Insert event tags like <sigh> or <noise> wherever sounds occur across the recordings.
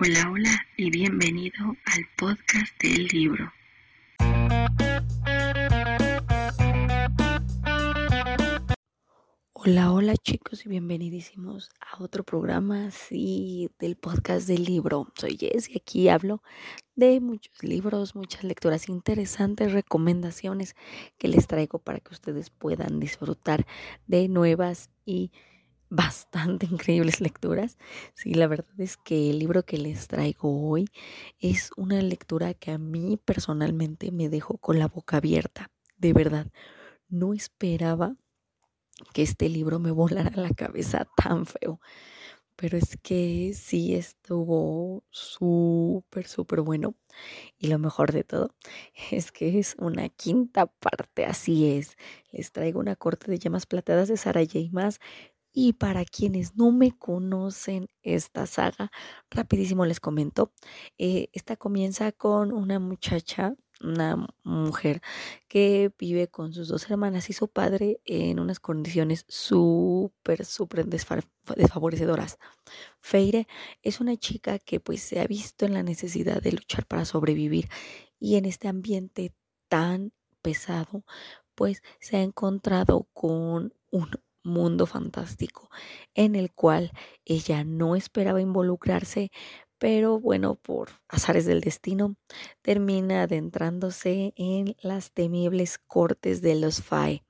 Hola, hola y bienvenido al podcast del libro. Hola, hola chicos y bienvenidísimos a otro programa así del podcast del libro. Soy Jess y aquí hablo de muchos libros, muchas lecturas interesantes, recomendaciones que les traigo para que ustedes puedan disfrutar de nuevas y bastante <laughs> increíbles lecturas. Sí, la verdad es que el libro que les traigo hoy es una lectura que a mí personalmente me dejó con la boca abierta. De verdad, no esperaba que este libro me <laughs> volara la cabeza tan feo. Pero es que sí estuvo súper, súper bueno. Y lo mejor de todo <laughs> es que es una quinta parte, así es. Les traigo una corte de llamas plateadas de Sara J. Más y para quienes no me conocen esta saga, rapidísimo les comento. Eh, esta comienza con una muchacha, una mujer que vive con sus dos hermanas y su padre en unas condiciones súper, súper desfavorecedoras. Feire es una chica que pues se ha visto en la necesidad de luchar para sobrevivir y en este ambiente tan pesado, pues se ha encontrado con un mundo fantástico en el cual ella no esperaba involucrarse, pero bueno, por azares del destino, termina adentrándose en las temibles cortes de los Fae.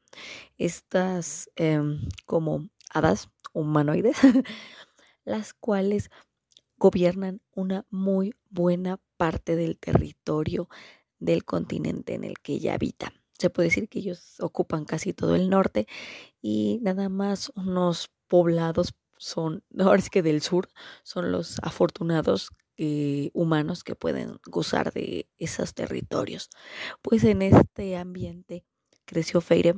Estas em, como hadas humanoides, <laughs> las cuales gobiernan una muy buena parte del territorio del continente en el que ella habita se puede decir que ellos ocupan casi todo el norte y nada más unos poblados son, <laughs> ahora es que del sur, son los afortunados humanos que pueden gozar de esos territorios. Pues en este ambiente creció Feire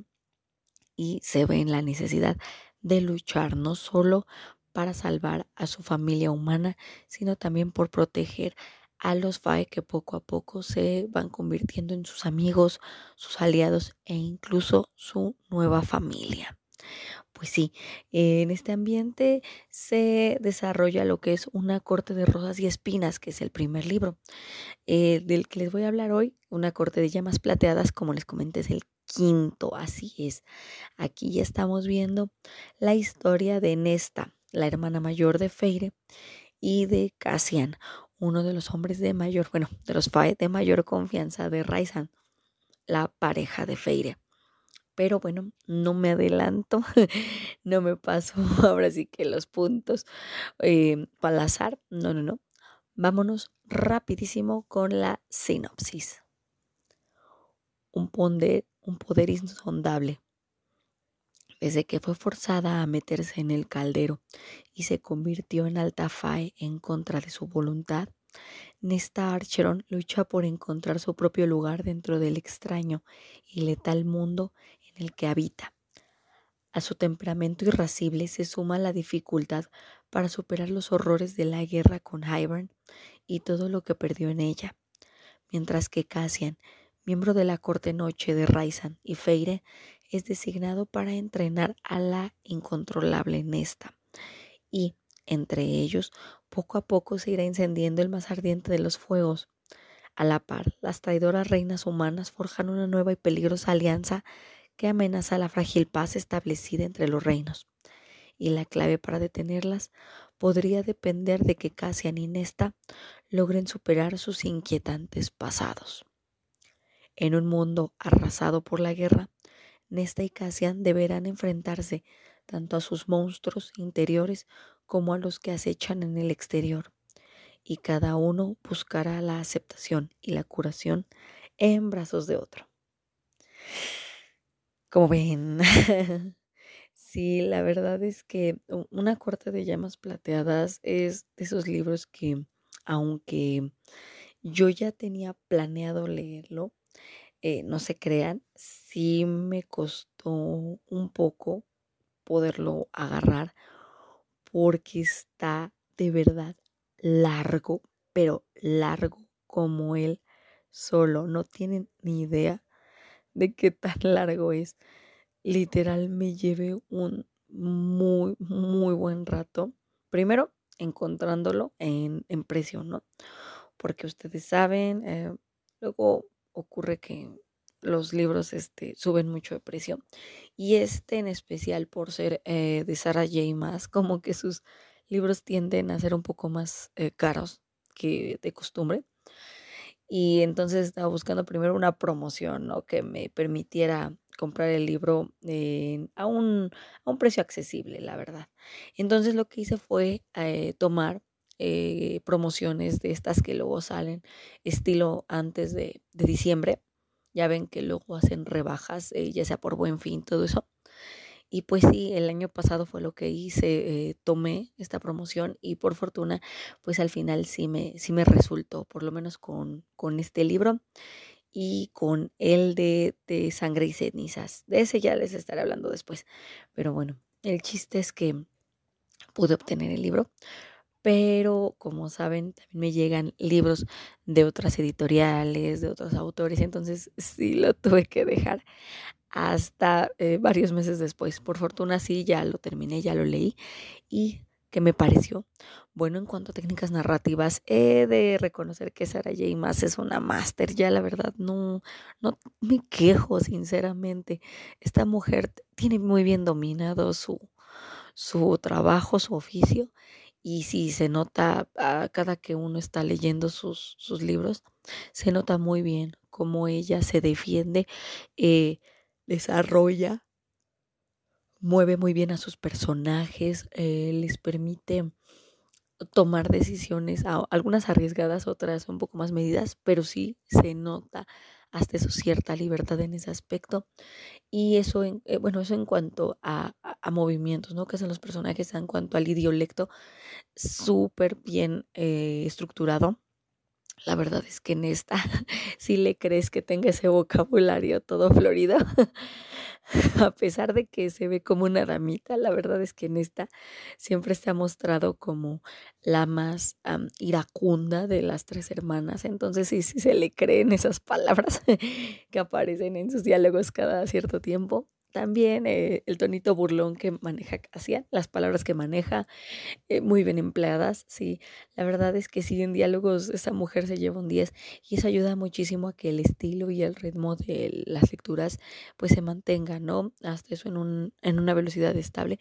y se ve en la necesidad de luchar no solo para salvar a su familia humana, sino también por proteger a los FAE que poco a poco se van convirtiendo en sus amigos, sus aliados e incluso su nueva familia. Pues sí, en este ambiente se desarrolla lo que es una corte de rosas y espinas, que es el primer libro. Eh, del que les voy a hablar hoy, una corte de llamas plateadas, como les comenté, es el quinto, así es. Aquí ya estamos viendo la historia de Nesta, la hermana mayor de Feire, y de Cassian, uno de los hombres de mayor, bueno, de los FAE de mayor confianza de Raizan, la pareja de Feire. Pero bueno, no me adelanto, <laughs> no me paso <laughs> ahora sí que los puntos eh, azar, no, no, no. Vámonos rapidísimo con la sinopsis. Un poder, un poder insondable. Desde que fue forzada a meterse en el caldero y se convirtió en Altafae en contra de su voluntad, Nesta Archeron lucha por encontrar su propio lugar dentro del extraño y letal mundo en el que habita. A su temperamento irascible se suma la dificultad para superar los horrores de la guerra con Hybern y todo lo que perdió en ella, mientras que Cassian, miembro de la corte noche de Raizan y Feire, es designado para entrenar a la incontrolable Nesta. Y, entre ellos, poco a poco se irá encendiendo el más ardiente de los fuegos. A la par, las traidoras reinas humanas forjan una nueva y peligrosa alianza que amenaza la frágil paz establecida entre los reinos. Y la clave para detenerlas podría depender de que Cassian y Nesta logren superar sus inquietantes pasados. En un mundo arrasado por la guerra, Nesta y Cassian deberán enfrentarse tanto a sus monstruos interiores como a los que acechan en el exterior, y cada uno buscará la aceptación y la curación en brazos de otro. Como ven, <laughs> sí, la verdad es que una corte de llamas plateadas es de esos libros que, aunque yo ya tenía planeado leerlo, eh, no se crean, sí me costó un poco poderlo agarrar porque está de verdad largo, pero largo como él solo. No tienen ni idea de qué tan <laughs> largo es. Literal me llevé un muy, muy buen rato. Primero, encontrándolo en, en precio, ¿no? Porque ustedes saben, eh, luego ocurre que los libros este, suben mucho de precio. Y este en especial por ser eh, de Sarah J. Maas, como que sus libros tienden a ser un poco más eh, caros que de costumbre. Y entonces estaba buscando primero una promoción, ¿no? Que me permitiera comprar el libro a, un, a, un, precio accesible, la verdad. Entonces lo que hice fue eh, tomar promociones de estas que luego salen estilo antes de, de diciembre. Ya ven que luego hacen rebajas, eh, ya sea por buen fin, todo eso. Y pues sí, el año pasado fue lo que hice, eh, tomé esta promoción y por fortuna, pues al final sí me, sí me resultó, por lo menos con, con este libro y con el de, de sangre y cenizas. De ese ya les estaré hablando después. Pero bueno, el chiste es que pude obtener el libro. Pero como saben, también me llegan libros de otras editoriales, de otros autores, entonces sí lo tuve que dejar hasta eh, varios meses después. Por fortuna sí, ya lo terminé, ya lo leí y que me pareció bueno en cuanto a técnicas narrativas. He de reconocer que Sarah J. Maas es una máster, ya la verdad no, no me quejo sinceramente. Esta mujer tiene muy bien dominado su, su trabajo, su oficio y sí se nota a cada que uno está leyendo sus, sus libros, se nota muy bien cómo ella se defiende, eh, desarrolla, mueve muy bien a sus personajes, eh, les permite tomar decisiones, algunas arriesgadas, otras un poco más medidas, pero sí se nota hasta eso cierta libertad en ese aspecto. Y eso, en, eh, bueno, eso en cuanto a, movimientos, ¿no? Que hacen los personajes en cuanto al idiolecto, súper bien eh, estructurado. La verdad es que en esta, <laughs> si le crees que tenga ese vocabulario todo florido, <laughs> <laughs> a pesar de que se ve como una damita, la verdad es que en esta siempre se ha mostrado como la más iracunda de las tres hermanas. Entonces sí, sí se le creen esas palabras <laughs> que aparecen en sus diálogos cada cierto tiempo. También eh, el tonito burlón que maneja Casia, las palabras que maneja, eh, muy bien empleadas, sí. La verdad es que sí, en diálogos esa mujer se lleva un 10 y eso ayuda muchísimo a que el estilo y el ritmo de las lecturas pues se mantenga, ¿no? Hasta eso en, un, en una velocidad estable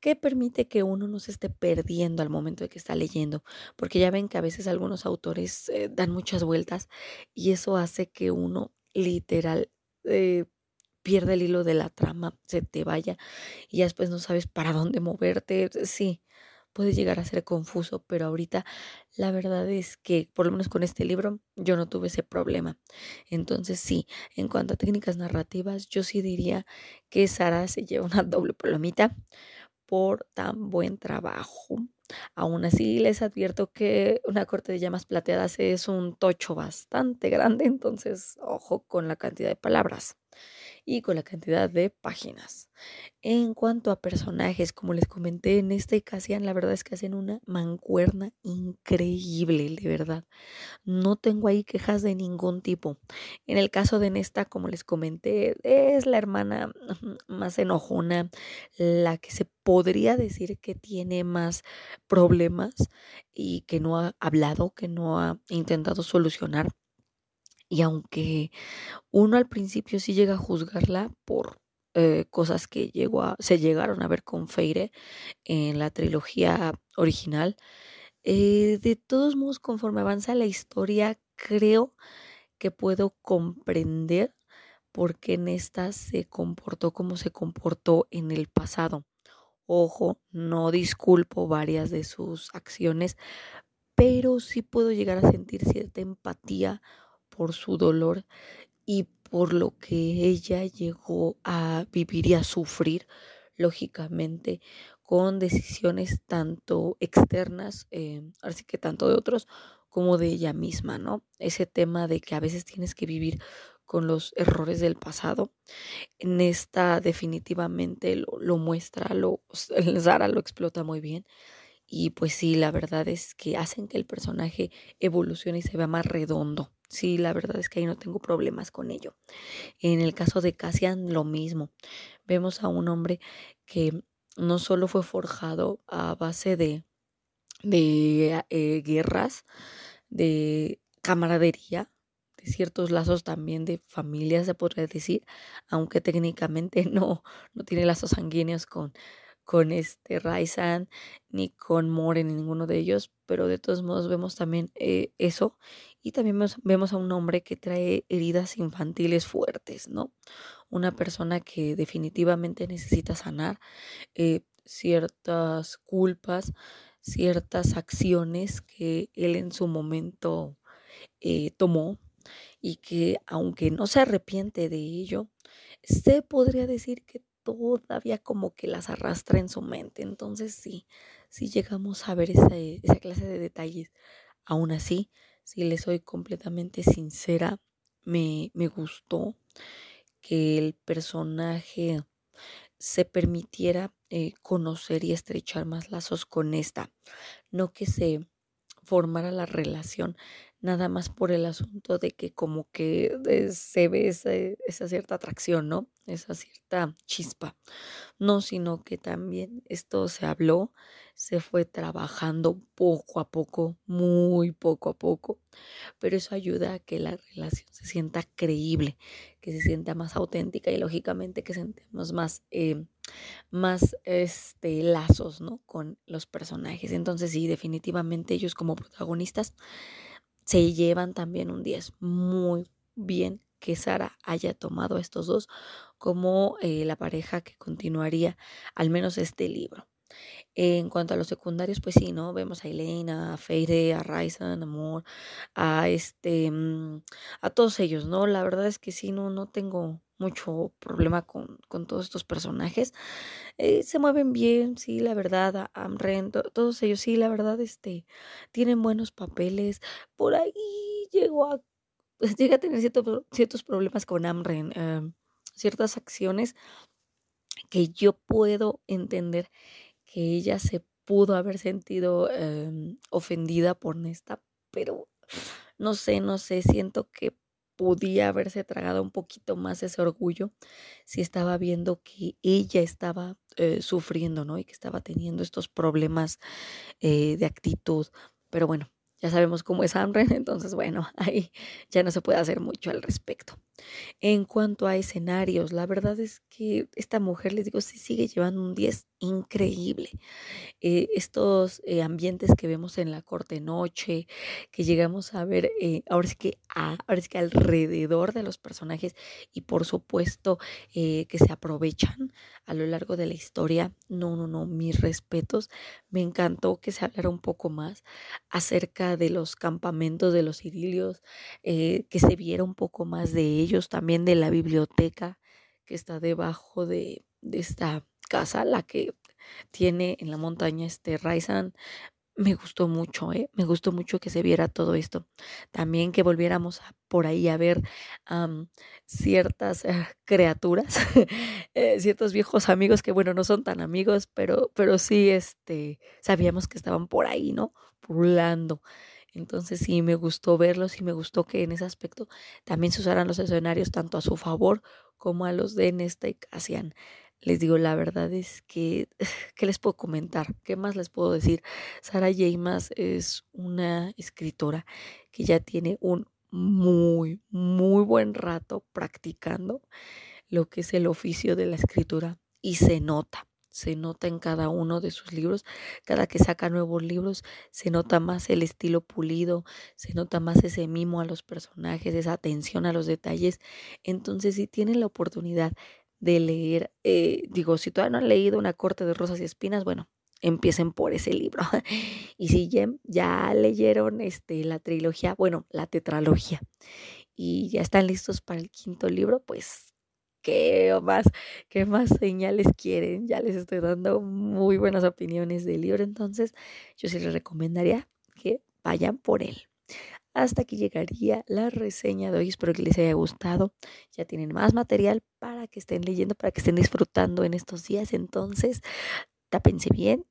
que permite que uno no se esté perdiendo al momento de que está leyendo, porque ya ven que a veces algunos autores eh, dan muchas vueltas y eso hace que uno literal pierde el hilo de la trama, se te vaya y ya después no sabes para dónde moverte. Sí, puede llegar a ser confuso, pero ahorita la verdad es que, por lo menos con este libro, yo no tuve ese problema. Entonces, sí, en cuanto a técnicas narrativas, yo sí diría que Sara se lleva una doble palomita por tan buen trabajo. Aún así, les advierto que una corte de llamas plateadas es un tocho bastante grande, entonces ojo con la cantidad de palabras y con la cantidad de páginas. En cuanto a personajes, como les comenté en esta ocasión, la verdad es que hacen una mancuerna increíble, de verdad. No tengo ahí quejas de ningún tipo. En el caso de Nesta, como les comenté, es la hermana <laughs> más enojona, la que se podría decir que tiene más problemas y que no ha hablado, que no ha intentado solucionar y aunque uno al principio sí llega a juzgarla por eh, cosas que llegó a, se llegaron a ver con Feire en la trilogía original, eh, de todos modos, conforme avanza la historia, creo que puedo comprender por qué en esta se comportó como se comportó en el pasado. Ojo, no disculpo varias de sus acciones, pero sí puedo llegar a sentir cierta empatía por su dolor y por lo que ella llegó a vivir y a sufrir, lógicamente, con decisiones tanto externas, eh, así que tanto de otros como de ella misma, ¿no? Ese tema de que a veces tienes que vivir con los errores del pasado. En esta definitivamente lo, muestra, lo, <laughs> Zara lo explota muy bien. Y pues sí, la verdad es que hacen que el personaje evolucione y se vea más redondo. Sí, la verdad es que ahí no tengo problemas con ello. En el caso de Cassian, lo mismo. Vemos a un hombre que no solo fue forjado a base de, de eh, guerras, de camaradería, de ciertos lazos también de familia, se podría decir, aunque técnicamente <laughs> no, no tiene lazos sanguíneos con, con este Raizan ni con More ni ninguno de ellos, pero de todos modos vemos también eh, eso y también vemos, a un hombre que trae heridas infantiles fuertes, ¿no? Una persona que definitivamente necesita sanar eh, ciertas culpas, ciertas acciones que él en su momento eh, tomó y que aunque no se arrepiente de ello, se podría decir que todavía como que las arrastra en su mente. Entonces sí, sí llegamos a ver esa, clase de detalles. Aún así, si le soy completamente sincera, me, me gustó que el personaje se permitiera eh, conocer y estrechar más lazos con esta, no que se formara la relación nada más por el asunto de que como que eh, se ve esa, cierta atracción, ¿no? Esa cierta chispa. No, sino que también esto se habló, se fue trabajando poco a poco, muy poco a poco, pero eso ayuda a que la relación se sienta creíble, que se sienta más auténtica y lógicamente que sentemos más, eh, más este, lazos, ¿no? Con los personajes. Entonces sí, definitivamente ellos como protagonistas se llevan también un 10. Muy bien que Sara haya tomado a estos dos como eh, la pareja que continuaría al menos este libro. En cuanto a los secundarios, pues sí, ¿no? Vemos a Elena, a Feire, a Ryzen, a Amor, a este, mm, a todos ellos, ¿no? La verdad es que sí, no, no tengo mucho problema con, con todos estos personajes. Eh, se mueven bien, sí, la verdad, Amren, todos ellos, sí, la verdad, este, tienen buenos papeles. Por ahí llegó a, pues, llega a tener ciertos problemas con Amren, em, ciertas acciones que yo puedo entender que ella se pudo haber sentido em, ofendida por Nesta, pero no sé, no sé, siento que podía haberse tragado un poquito más ese orgullo si estaba viendo que ella estaba eh, sufriendo, ¿no? Y que estaba teniendo estos problemas eh, de actitud. Pero bueno, ya sabemos cómo es Amren, <laughs> entonces bueno, ahí ya no se puede hacer mucho al respecto. En cuanto a escenarios, la verdad es que esta mujer, les digo, sí sigue llevando un 10 increíble. Eh, estos eh, ambientes que vemos en la corte noche, que llegamos a ver eh, ahora, sí que ahora sí que alrededor de los personajes y por supuesto que se aprovechan a lo largo de la historia. No, no, no, mis respetos. Me encantó que se hablara un poco más acerca de los campamentos de los idilios, que se viera un poco más de ellos, también de la biblioteca que está debajo de, esta casa, la que tiene en la montaña este Raizan, me gustó mucho, ¿eh? me gustó mucho que se viera todo esto. También que volviéramos por ahí a ver ciertas eh, criaturas, <laughs> eh, ciertos viejos amigos que, bueno, no son tan amigos, pero, pero sí este, sabíamos que estaban por ahí, ¿no? Pulando. Entonces sí, me gustó verlos y me gustó que en ese aspecto también se usaran los escenarios tanto a su favor como a los de Nesta y Cassian les digo, la verdad es que, <laughs> ¿qué les puedo comentar? ¿Qué más les puedo decir? Sara Yemas es una escritora que ya tiene un muy, muy buen rato practicando lo que es el oficio de la escritura y se nota, se nota en cada uno de sus libros, cada que saca nuevos libros, se nota más el estilo pulido, se nota más ese mimo a los personajes, esa atención a los detalles. Entonces, si tienen la oportunidad de leer, eh, digo, si todavía no han leído Una corte de rosas y espinas, bueno, empiecen por ese libro. <laughs> y si ya, leyeron este, la trilogía, bueno, la tetralogía, y ya están listos para el quinto libro, pues, ¿qué más, qué más señales quieren? Ya les estoy dando muy buenas opiniones del libro, entonces yo sí les recomendaría que vayan por él. Hasta aquí llegaría la reseña de hoy. Espero que les haya gustado. Ya tienen más material para que estén leyendo, para que estén disfrutando en estos días. Entonces, tápense bien.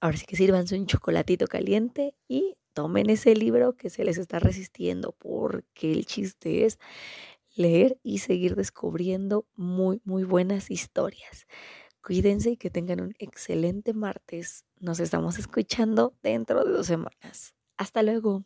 Ahora sí que sírvanse un chocolatito caliente y tomen ese libro que se les está resistiendo, porque el chiste es leer y seguir descubriendo muy, muy buenas historias. Cuídense y que tengan un excelente martes. Nos estamos escuchando dentro de dos semanas. Hasta luego.